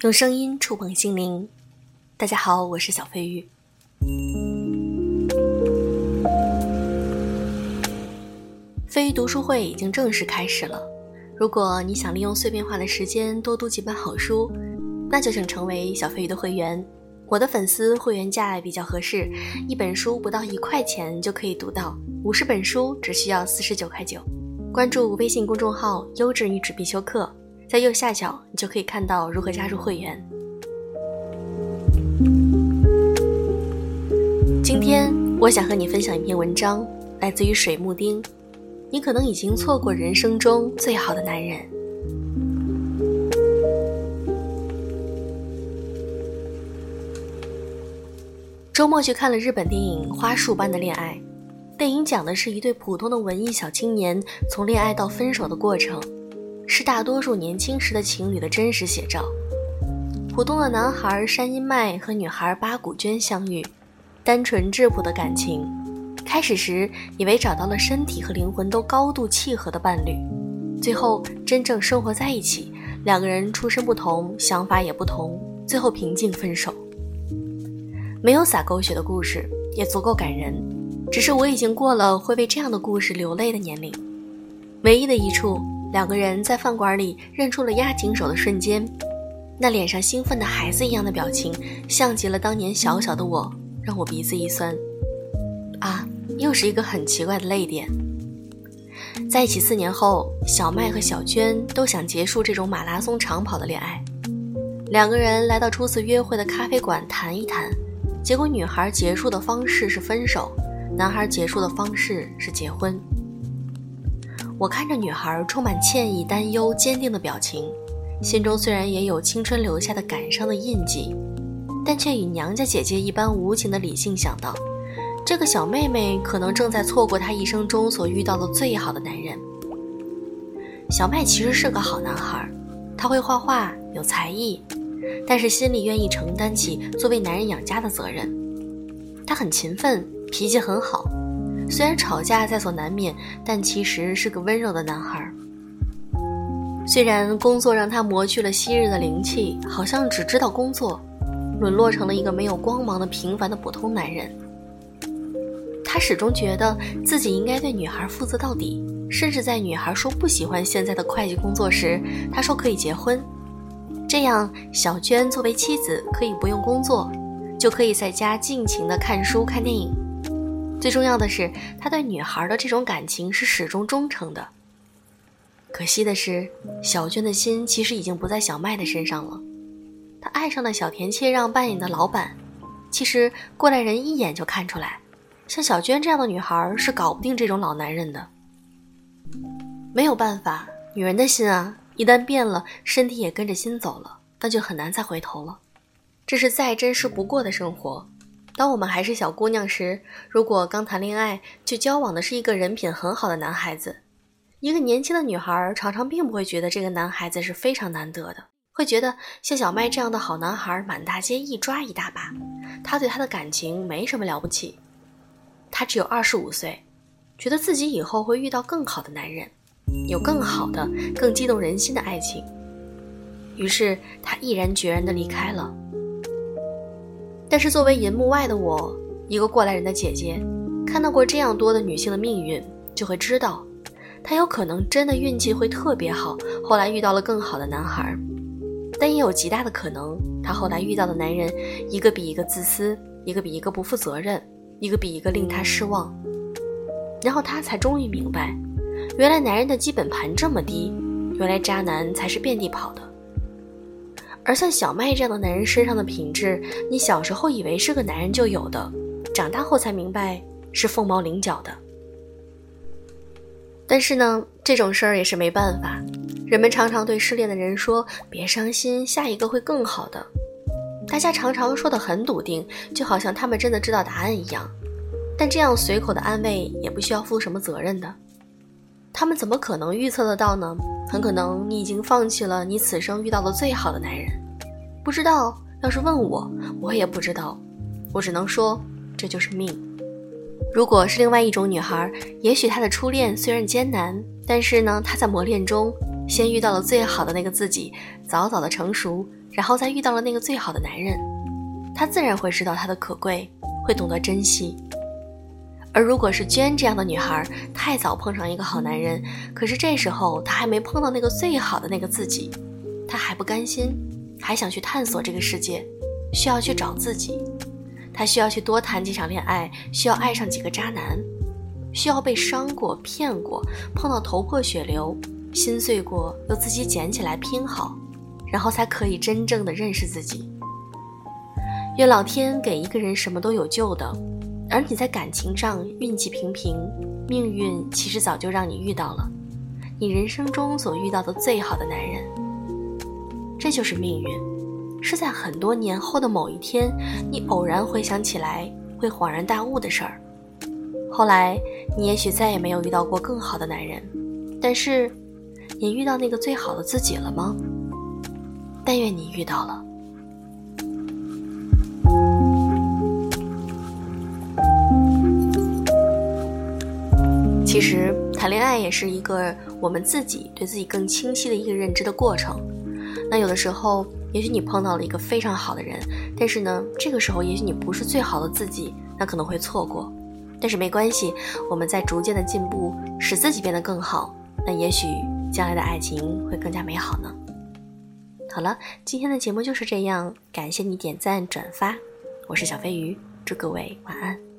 用声音触碰心灵。大家好，我是小飞鱼。飞鱼读书会已经正式开始了。如果你想利用碎片化的时间多读几本好书，那就请成为小飞鱼的会员。我的粉丝会员价比较合适，一本书不到一块钱就可以读到五十本书，只需要四十九块九。关注微信公众号“优质女纸必修课”，在右下角你就可以看到如何加入会员。今天我想和你分享一篇文章，来自于水木丁。你可能已经错过人生中最好的男人。周末去看了日本电影《花束般的恋爱》，电影讲的是一对普通的文艺小青年从恋爱到分手的过程，是大多数年轻时的情侣的真实写照。普通的男孩山阴麦和女孩八谷娟相遇，单纯质朴的感情。开始时以为找到了身体和灵魂都高度契合的伴侣，最后真正生活在一起，两个人出身不同，想法也不同，最后平静分手。没有洒狗血的故事，也足够感人。只是我已经过了会为这样的故事流泪的年龄。唯一的一处，两个人在饭馆里认出了押井守的瞬间，那脸上兴奋的孩子一样的表情，像极了当年小小的我，让我鼻子一酸。啊！又是一个很奇怪的泪点。在一起四年后，小麦和小娟都想结束这种马拉松长跑的恋爱。两个人来到初次约会的咖啡馆谈一谈，结果女孩结束的方式是分手，男孩结束的方式是结婚。我看着女孩充满歉意、担忧、坚定的表情，心中虽然也有青春留下的感伤的印记，但却以娘家姐姐一般无情的理性想到。这个小妹妹可能正在错过她一生中所遇到的最好的男人。小麦其实是个好男孩，他会画画，有才艺，但是心里愿意承担起作为男人养家的责任。他很勤奋，脾气很好，虽然吵架在所难免，但其实是个温柔的男孩。虽然工作让他磨去了昔日的灵气，好像只知道工作，沦落成了一个没有光芒的平凡的普通男人。他始终觉得自己应该对女孩负责到底，甚至在女孩说不喜欢现在的会计工作时，他说可以结婚，这样小娟作为妻子可以不用工作，就可以在家尽情的看书看电影。最重要的是，他对女孩的这种感情是始终忠诚的。可惜的是，小娟的心其实已经不在小麦的身上了，她爱上了小田切让扮演的老板。其实过来人一眼就看出来。像小娟这样的女孩是搞不定这种老男人的。没有办法，女人的心啊，一旦变了，身体也跟着心走了，那就很难再回头了。这是再真实不过的生活。当我们还是小姑娘时，如果刚谈恋爱就交往的是一个人品很好的男孩子，一个年轻的女孩常常并不会觉得这个男孩子是非常难得的，会觉得像小麦这样的好男孩满大街一抓一大把，他对她的感情没什么了不起。她只有二十五岁，觉得自己以后会遇到更好的男人，有更好的、更激动人心的爱情。于是她毅然决然地离开了。但是作为银幕外的我，一个过来人的姐姐，看到过这样多的女性的命运，就会知道，她有可能真的运气会特别好，后来遇到了更好的男孩，但也有极大的可能，她后来遇到的男人，一个比一个自私，一个比一个不负责任。一个比一个令他失望，然后他才终于明白，原来男人的基本盘这么低，原来渣男才是遍地跑的。而像小麦这样的男人身上的品质，你小时候以为是个男人就有的，长大后才明白是凤毛麟角的。但是呢，这种事儿也是没办法，人们常常对失恋的人说：“别伤心，下一个会更好的。”大家常常说的很笃定，就好像他们真的知道答案一样。但这样随口的安慰也不需要负什么责任的。他们怎么可能预测得到呢？很可能你已经放弃了你此生遇到的最好的男人。不知道，要是问我，我也不知道。我只能说，这就是命。如果是另外一种女孩，也许她的初恋虽然艰难，但是呢，她在磨练中先遇到了最好的那个自己，早早的成熟，然后再遇到了那个最好的男人，他自然会知道他的可贵，会懂得珍惜。而如果是娟这样的女孩，太早碰上一个好男人，可是这时候她还没碰到那个最好的那个自己，她还不甘心，还想去探索这个世界，需要去找自己，她需要去多谈几场恋爱，需要爱上几个渣男，需要被伤过、骗过，碰到头破血流，心碎过，又自己捡起来拼好，然后才可以真正的认识自己。愿老天给一个人什么都有救的。而你在感情上运气平平，命运其实早就让你遇到了你人生中所遇到的最好的男人。这就是命运，是在很多年后的某一天，你偶然回想起来会恍然大悟的事儿。后来你也许再也没有遇到过更好的男人，但是你遇到那个最好的自己了吗？但愿你遇到了。其实谈恋爱也是一个我们自己对自己更清晰的一个认知的过程。那有的时候，也许你碰到了一个非常好的人，但是呢，这个时候也许你不是最好的自己，那可能会错过。但是没关系，我们在逐渐的进步，使自己变得更好，那也许将来的爱情会更加美好呢。好了，今天的节目就是这样，感谢你点赞转发，我是小飞鱼，祝各位晚安。